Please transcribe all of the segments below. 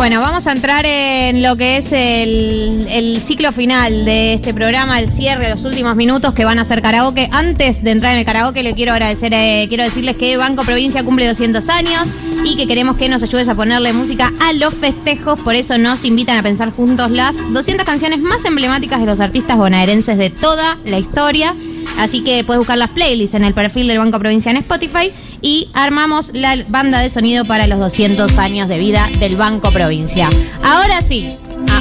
Bueno, vamos a entrar en lo que es el, ciclo final de este programa, el cierre, los últimos minutos que van a ser karaoke. Antes de entrar en el karaoke, le quiero agradecer, eh, quiero decirles que Banco Provincia cumple 200 años y que queremos que nos ayudes a ponerle música a los festejos. Por eso nos invitan a pensar juntos las 200 canciones más emblemáticas de los artistas bonaerenses de toda la historia. Así que puedes buscar las playlists en el perfil del Banco Provincia en Spotify y armamos la banda de sonido para los 200 años de vida del Banco Provincia. Ahora sí,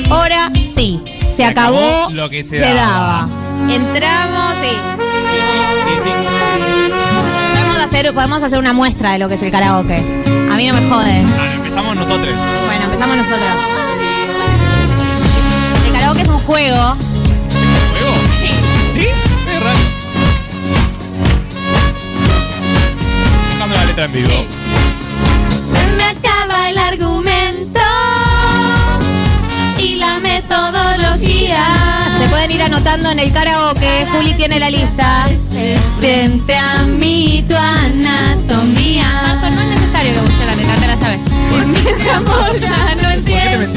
ahora sí, se, acabó, acabó lo que se daba. daba. Entramos y Sí, sí. podemos hacer, podemos hacer una muestra de lo que es el karaoke. A mí no me jode. Ah, empezamos nosotros. Bueno, empezamos nosotros. El karaoke es un juego. ¿Juego? Sí. ¿Sí? Es raro. Buscando la letra en vivo. Se me acaba el argumento y la metodología. Se pueden ir anotando en el karaoke. Juli tiene la lista. Vente a mí tu anatomía. Marco, no es necesario que busque la letra, te la sabes. Por mi amor ya no ¿Por qué te entiendes.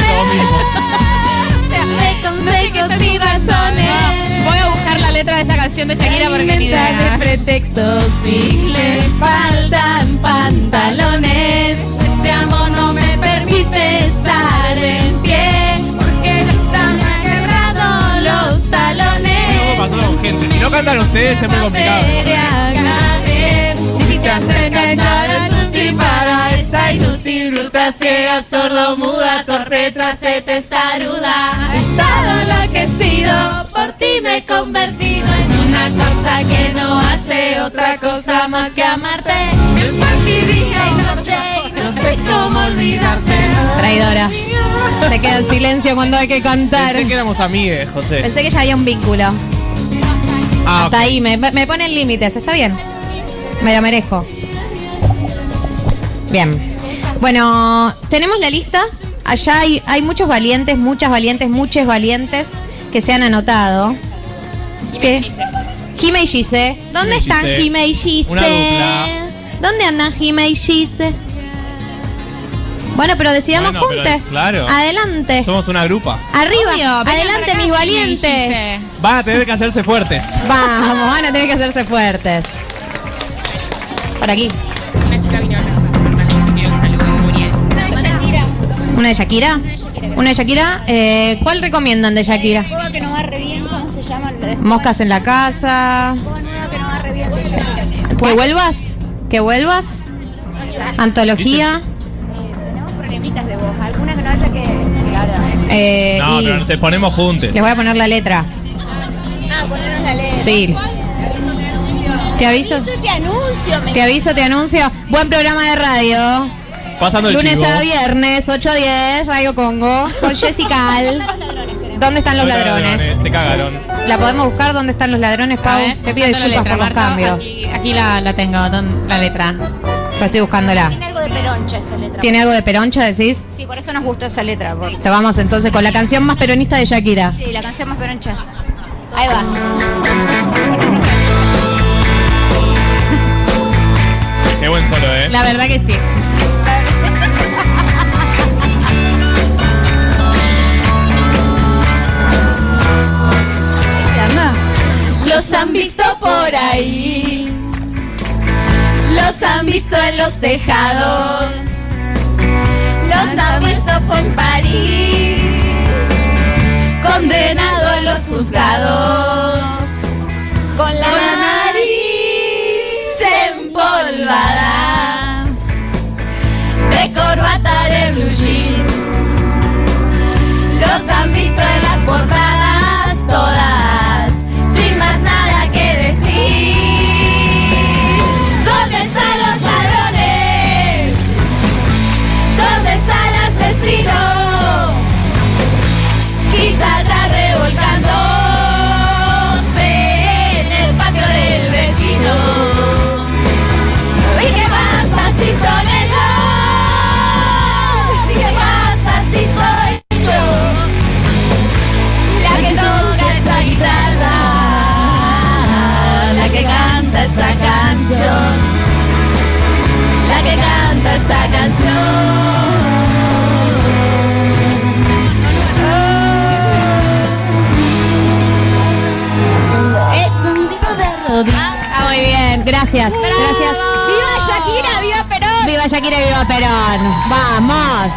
consejos y razones. Voy a buscar la letra de esa canción de Shakira porque ni de idea. pretextos y le faltan pantalones. Amor no me permite estar en pie porque ya están quebrado los talones. gente. Si no cantan ustedes es muy complicado. Si te hace cantar es útil para esta inútil ruta ciega, sordo, muda, torre, traste, testaruda. He estado enloquecido, por ti me he convertido en una cosa que no hace otra cosa más que amarte. Y dije anoche, y no sé cómo olvidarte. Traidora. Se queda en silencio cuando hay que cantar. Pensé que éramos amigues, José. Pensé que ya había un vínculo. Ah, Hasta ahí, me, me ponen límites, está bien. Me lo merezco. Bien. Bueno, tenemos la lista. Allá hay, hay muchos valientes, muchas valientes, muchos valientes que se han anotado. ¿Qué? Jime y Gise. ¿Dónde Jime están Gise. Jime y Gise? ¿Dónde andan Jime y Gise? Bueno, pero decidamos Bueno, pero, claro. Adelante. Somos una grupa. Arriba. Obvio, vengan Adelante, acá, mis valientes. Van a tener que hacerse fuertes. Vamos, van a tener que hacerse fuertes. Por aquí. Una chica vino a presentarme un quiero un saludo, Muriel. ¿Una de Shakira? ¿Una de Shakira? Eh, ¿Cuál recomiendan de Shakira? Que no va re bien, ¿cómo se llama? el de- Moscas en la casa. Juego nuevo que no va re bien de Shakira. ¿Que vuelvas? ¿Que vuelvas? Antología. Problemitas de voz, alguna que no haya que. Claro. Eh, No, y pero nos ponemos juntos. les voy a poner la letra. Ah, ponernos la letra. Sí. Te aviso. Te anuncio, Te aviso, te anuncio. Buen programa de radio. Pasando el Lunes chivo. a viernes, 8 a 10, Radio Congo. Con Jessica Al. ¿Dónde están los ladrones? Te cagaron. ¿La podemos buscar? ¿Dónde están los ladrones, Pau? ver, Te pido disculpas por los Marco. cambios. Aquí, aquí la, la tengo, don- la letra. Pero estoy buscándola. Tiene algo de peroncha esa letra. ¿Tiene algo de peroncha, decís? Sí, por eso nos gustó esa letra. porque- Te vamos entonces con la canción más peronista de Shakira. Sí, la canción más peroncha. Ahí va. Qué buen solo, eh. La verdad que sí. Los han visto por ahí. Los han visto en los tejados. Los han visto en París. Condenado en los juzgados. Perón. Vamos.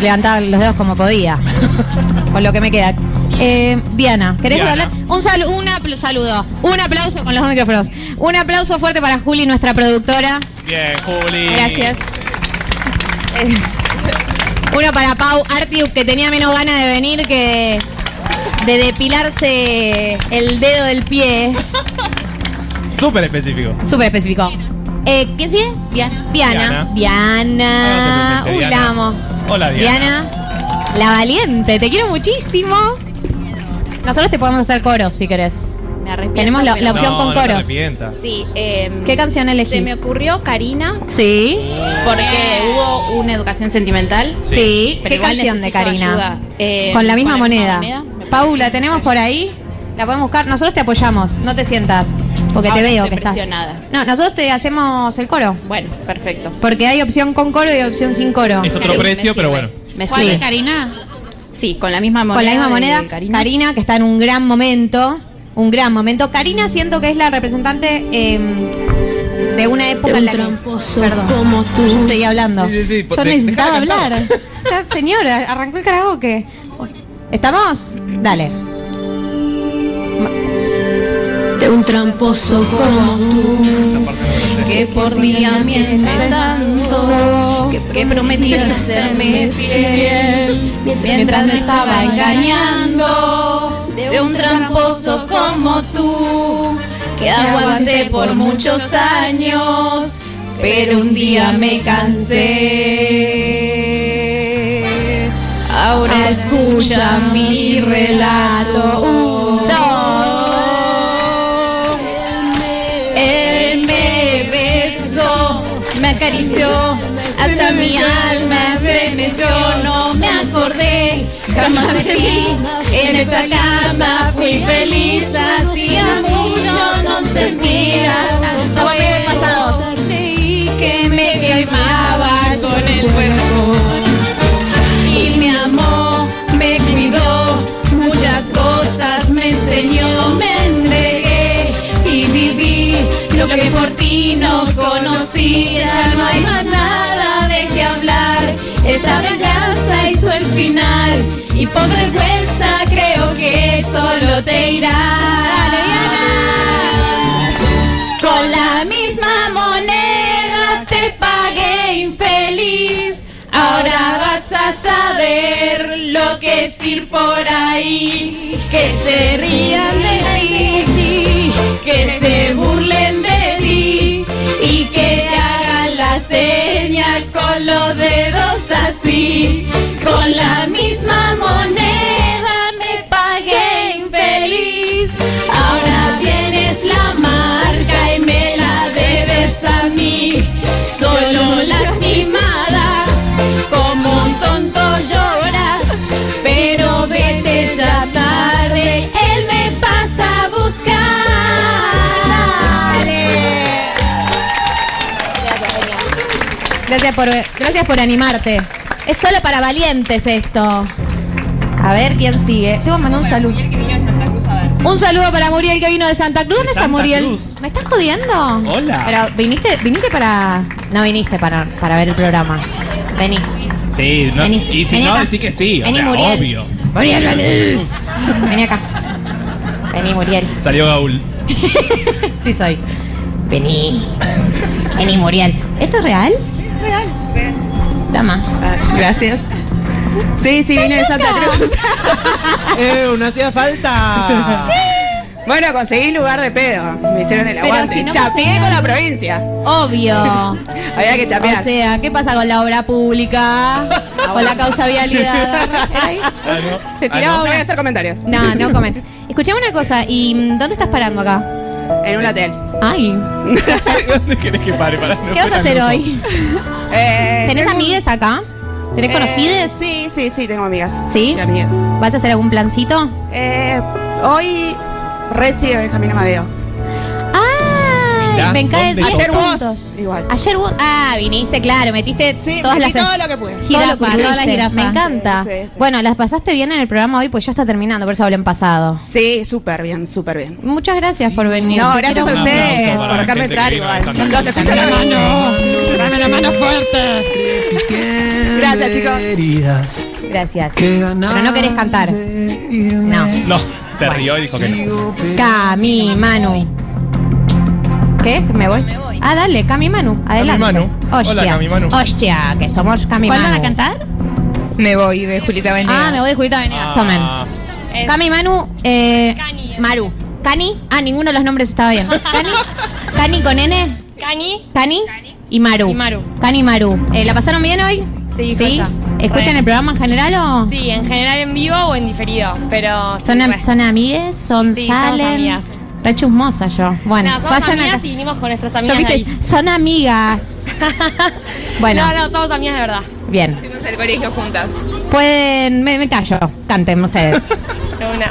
Levantaba los dedos como podía. Con lo que me queda. Eh, Diana, ¿querés Diana. hablar? Un, salu- un apl- saludo. Un aplauso con los dos micrófonos. Un aplauso fuerte para Juli, nuestra productora. Bien, Juli. Gracias. Eh, Uno para Pau Artiu, que tenía menos ganas de venir que de depilarse el dedo del pie. Súper específico. Súper específico. Eh, ¿Quién sigue? Diana. Diana. Diana. Ah, Uy, Diana. la amo. Hola, Diana. Diana, la valiente. Te quiero muchísimo. Nosotros te podemos hacer coros si querés. Me arrepiento. Tenemos la- pero- la opción no, con no coros. Sí. eh, ¿Qué canción elegís? Se me ocurrió Karina Sí. porque hubo una educación sentimental. Sí. Sí. Pero ¿Qué igual canción de necesito Karina? ayuda. Eh, con la misma moneda. me Paula, ¿tenemos por ahí? La podemos buscar. Nosotros te apoyamos. No te sientas. Porque te veo estoy que estás. No, nosotros te hacemos el coro. Bueno, perfecto. Porque hay opción con coro y opción sin coro. Es otro Sí, precio, me pero sirve. bueno. Me ¿Cuál es, Karina? Sí, con la misma moneda. Con la misma de moneda, Karina. que está en un gran momento. Un gran momento. Karina siento que es la representante eh, de una época en la que. Perdón. como tú. Yo seguía hablando. Sí, sí, sí, Yo de- necesitaba hablar. Ya, Señora, arrancó el karaoke. ¿Estamos? Dale. De un tramposo como tú. Que por día miente tanto. Que, que prometía serme fiel. Mientras me estaba engañando. De un tramposo como tú. Que aguanté por muchos años. Pero un día me cansé. Ahora escucha mi relato. Acarició, hasta mi alma estremeció. No me acordé, jamás de ti. En esa cama fui feliz, hacía mucho no sentía ti no conocía. No hay más nada de qué hablar. Esta venganza hizo el final y por vergüenza creo que solo te irás. Con la misma moneda te pagué infeliz. Ahora vas a saber lo que es ir por ahí. Que se rían de ti, que se burlen Con la misma moneda me pagué infeliz. Ahora tienes la marca y me la debes a mí. Solo lastimadas, como un tonto lloras. Pero vete ya tarde, él me pasa a buscar. Dale. Gracias por, gracias por animarte. Es solo para valientes esto. A ver quién sigue. Te voy a mandar un saludo. Un saludo para Muriel que vino de Santa Cruz. ¿Dónde De está Santa Muriel? Cruz. ¿Me estás jodiendo? Hola. Pero viniste, viniste para. No viniste para, para ver el programa. Vení. Sí, no, Vení, y si vení no, acá. decir que sí, o Vení, sea, Muriel. obvio. Muriel, vení. Vení acá. Vení, Muriel. Salió Gaul. Sí soy. Vení. Vení, Muriel. ¿Esto es real? Real. Ah, gracias. Sí, sí, vine de Santa Cruz. ¡Eh, no hacía falta! Bueno, conseguí lugar de pedo. Me hicieron el Pero aguante. si no Chapeé con la provincia. Obvio. Había que chapear. O sea, ¿qué pasa con la obra pública? con la causa vialidad. ¿Ahí? Ah, no. Se Ah, tiraba no voy a una- hacer comentarios. No, no comments. Escuchame una cosa, ¿y mm, dónde estás parando acá? En un hotel. Ay, ¿Dónde querés que pare? Para ¿qué vas a hacer hoy? Eh, ¿Tenés tengo- amigues acá? ¿Tenés eh, conocides? Sí, sí, sí, tengo amigas. ¿Sí? Y amigas. ¿Vas a hacer algún plancito? Eh, hoy recibe Benjamín Amadeo. Me cae ¿Dónde 10 Ayer vos, puntos. igual. Ayer vos, ah, viniste, claro, metiste Sí, todas metí las todo lo que pude. todo lo que todas las pudiste. jirafas. Me encanta. Sí, sí, sí. Bueno, las pasaste bien en el programa hoy, pues ya está terminando, por eso hablan pasado. Sí, súper bien, súper bien. Muchas gracias por venir. No, Te gracias quiero a ustedes por la dejarme entrar igual. Los la Dame la mano fuerte. Gracias, chicos. Gracias. Pero no querés cantar. No. No, se rió y dijo que no. Cami, Manu. ¿Qué? ¿Me voy? Ah, dale, Cami Manu. Adelante. Manu. Hostia. Hola, Cami Manu. Hostia, que somos Cami ¿Cuál Manu. van a cantar? Me voy de Julieta Venegas. Ah, me voy de Julieta Venegas. Ah, Tomen. Cami Manu, eh, Cani. Maru. Cani. Ah, ninguno de los nombres estaba bien. Cani. Cani con N. Cani. Cani. Y Maru. Y Maru. Cani y Maru. Eh, ¿La pasaron bien hoy? Sí, ¿Sí? joya. ¿Escuchan Re. el programa en general o? Sí, en general en vivo o en diferido, pero... sí, ¿Son, am- re. son amigues? ¿Son Sí, somos salen? amigas. Re chusmosa yo. Bueno, No, somos pasan amigas acá. y vinimos con nuestras Yo, amigas viste, ahí. son amigas. Bueno. No, no, somos amigas de verdad. Bien. Fuimos al colegio juntas. Pueden. Me, me callo. Canten ustedes. De una.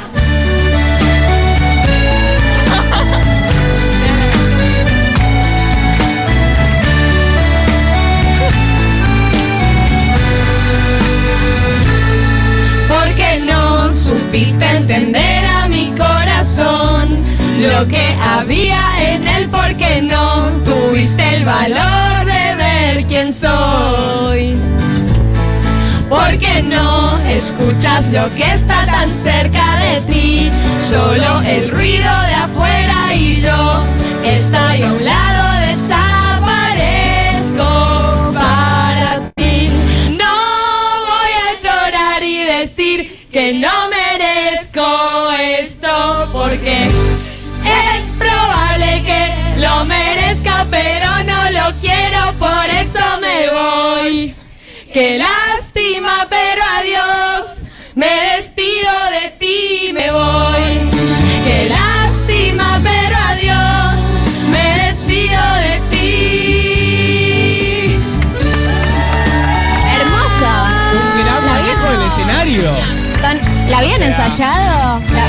Que había en él, porque no tuviste el valor de ver quién soy. Porque no escuchas lo que está tan cerca de ti, solo el ruido de afuera y yo estoy a un lado, Qué lástima, pero adiós. Me despido de ti, me voy. Qué lástima, pero adiós. Me despido de ti. Hermosa. Un gran manejo del escenario. ¿La habían ensayado? La,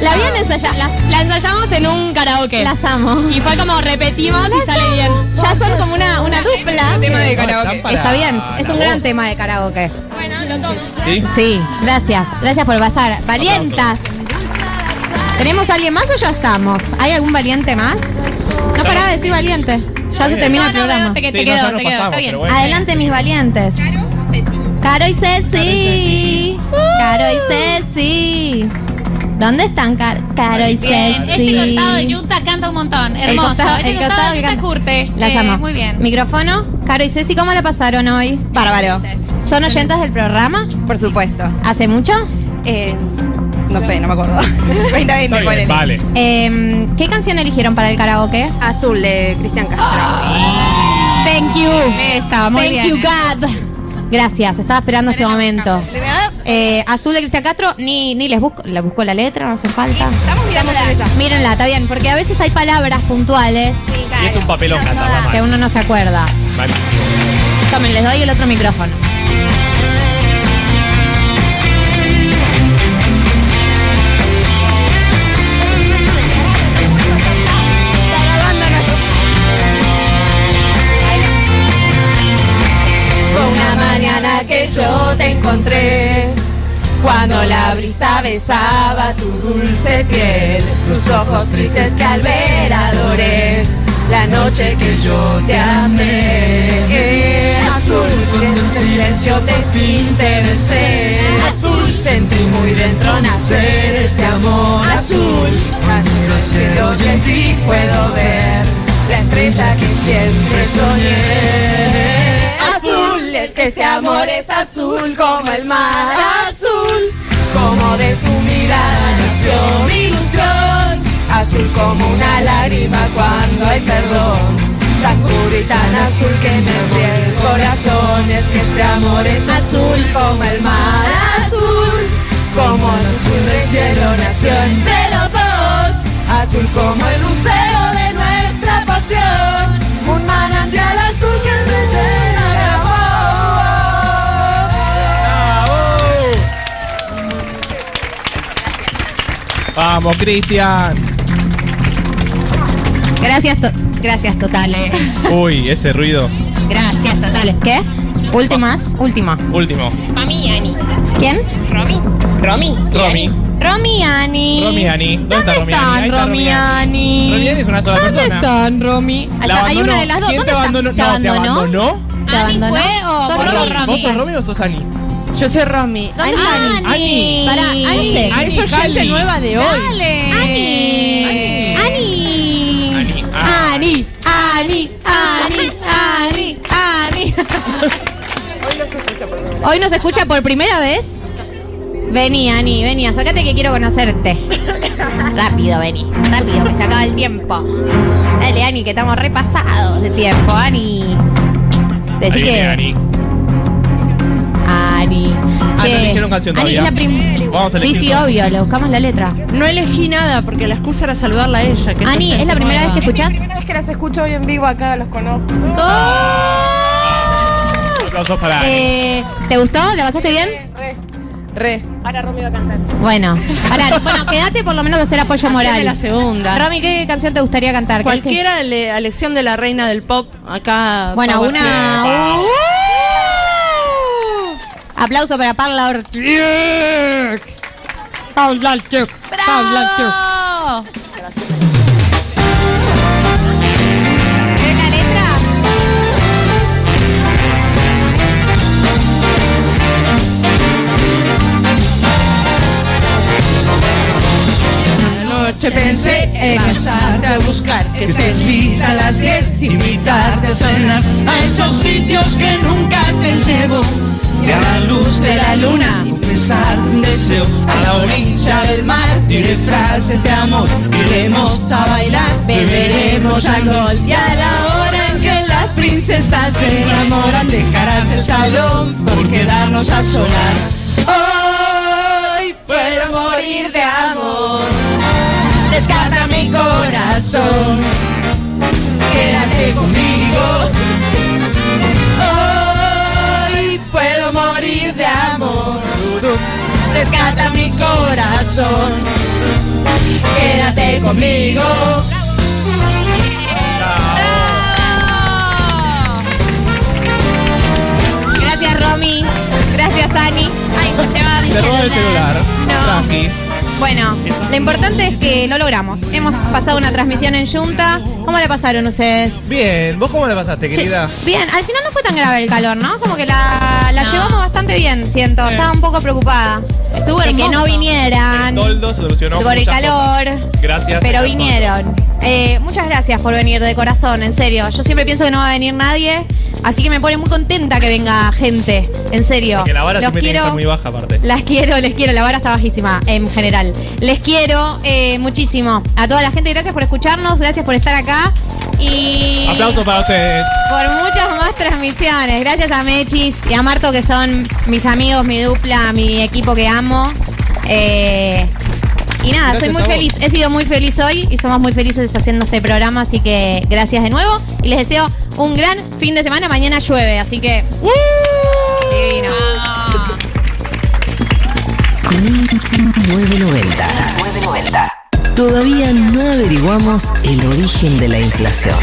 la habían ensayado. Las, La ensayamos en un karaoke. las amo. Y fue como repetimos y sale bien. Ya son como una, una dupla. Tema de karaoke. Está bien. Es un gran voz. tema de karaoke. Bueno, lo tomo. ¿Sí? Sí, gracias. Gracias por pasar. Valientas. ¿Tenemos a alguien más o ya estamos? ¿Hay algún valiente más? No paraba de decir valiente. Ya se termina el No, no, programa. te, te Sí, no, quedó, ya te pasamos, Está bien. Adelante, mis valientes. Caro y Ceci. Caro y Ceci. ¿Dónde están Car- Caro y Bien, Ceci? este costado de Yuta canta un montón. El Hermoso. costado- este el costado, costado que de curte. Las Eh, amo. Muy bien. Micrófono. Caro y Ceci, ¿cómo la pasaron hoy? Bárbaro, ¿Son oyentas del programa? por supuesto. ¿Hace mucho? Eh, no sé, no me acuerdo. 2020, Está bien, ponele. vale. Eh, ¿Qué canción eligieron para el karaoke? Azul de Cristian Castro. Thank you. Estaba muy Thank bien, you. God. Gracias, estaba esperando este momento. Eh, Azul de Cristian Castro, ni, ni les busco, le busco la letra, no hace falta. Estamos mirando la. Mírenla, está bien, porque a veces hay palabras puntuales Y es un papelón que mal. uno no se acuerda. Malísimo. Tomen, les doy el otro micrófono. Yo te encontré. Cuando la brisa besaba tu dulce piel, tus ojos tristes que al ver adoré, la noche que yo te amé. Azul, en silencio te fin te besé. Azul, sentí muy dentro nacer este amor azul. Que hoy en ti puedo ver la estrella que siempre soñé. Este amor es azul como el mar azul. Como de tu mirada nació mi ilusión. Azul como una lágrima cuando hay perdón. Tan puro y tan azul que me abrió el corazón. Es que este amor es azul como el mar azul. Como el azul del cielo nació entre los Vamos, Cristian. Gracias, to- Gracias totales. Uy, ese ruido. Gracias totales. ¿Qué? Últimas, última. Último. Mami Ani. ¿Quién? Romy. Romy. y Romy. Ani. Romy Ani. Romy Ani. ¿Dónde, está Romy Ani? están está Romy Ani? Romy Ani es una sola ¿Dónde persona. están Romy? La hay abandonó. una de las dos. ¿Quién ¿Dónde te está? abandonó? ¿Te No, ¿te abandonó? abandonó? ¿Te Ani abandonó? fue o ¿Sos vos Romy? sos Romy? ¿Vos sos Romy o sos Ani? Yo soy Romy. ¿Dónde Ani. está Ani. Pará, Ani. Ani. Ani, oyente Cali. nueva de hoy. Ani. Ani. Ani. Ani. Ani. Ani. Ani. Ani. Ani. Hoy nos escucha por primera vez. Vení, Ani, vení, acércate que quiero conocerte. Rápido, vení. Rápido, que se acaba el tiempo. Dale, Ani, que estamos repasados de tiempo, Ani. Decí Ahí que. viene Ani. Ani. Ah, no eligieron canción Ani es todavía. la prim- Vamos a Sí, elegir sí, obvio, le buscamos la letra. No elegí nada porque la excusa era saludarla a ella. Que Ani, ¿es la primera vez que escuchás? primera vez que las escucho hoy en vivo acá, los conozco. Aplausos para Ani. Eh, ¿Te gustó? ¿La pasaste bien? Re, re. Ahora Romy va a cantar. Bueno, pará, bueno, quédate por lo menos a hacer apoyo moral. la segunda. Romy, ¿qué canción te gustaría cantar? ¿Qué- Cualquiera le, a elección de la reina del pop acá. Bueno, Power una. Epa. Aplauso para Paula Ortiz. Paula Ortiz. ¡Bravo! ¿Querés la letra? Esta noche pensé en pasarte a buscar. Que estés lista a las 10, invitarte a cenar a esos sitios que nunca te llevo. Y a la luz de la luna, confesarte un deseo. A la orilla del mar, diré frases de amor. Iremos a bailar, beberemos alcohol. Y a la hora en que las princesas se enamoran, dejarás el salón por quedarnos a sonar. Hoy puedo morir de amor. Descarta mi corazón. Quédate conmigo. Hoy puedo morir de amor. Rescata mi corazón. Quédate conmigo. Gracias, Romy. Gracias, Ani. Ay, se lleva Se robó el celular. No. Tranqui. Bueno, lo importante es que lo logramos. Hemos pasado una transmisión en Junta. ¿Cómo le pasaron ustedes? Bien, ¿vos cómo la pasaste, Che, querida? bien, al final no fue tan grave el calor, ¿no? Como que la, la No. llevamos bastante bien, siento. Estaba un poco preocupada. Estuvo de que hermoso. no vinieran. Toldo solucionó por el muchas calor. cosas. Gracias. Pero señor vinieron. Eh, muchas gracias por venir de corazón, en serio. Yo siempre pienso que no va a venir nadie, así que me pone muy contenta que venga gente, en serio. Porque la vara Los que estar muy baja, aparte. las quiero, les quiero. La vara está bajísima en general. Les quiero eh, muchísimo. A toda la gente, gracias por escucharnos, gracias por estar acá. Y. Aplausos para ustedes. Por muchas más transmisiones. Gracias a Mechis y a Marto, que son mis amigos, mi dupla, mi equipo que amo. Eh, y nada, Gracias soy muy feliz. He sido muy feliz hoy y somos muy felices haciendo este programa. Así que gracias de nuevo. Y les deseo un gran fin de semana. Mañana llueve, así que. Divino. 990. 990. Todavía no averiguamos el origen de la inflación.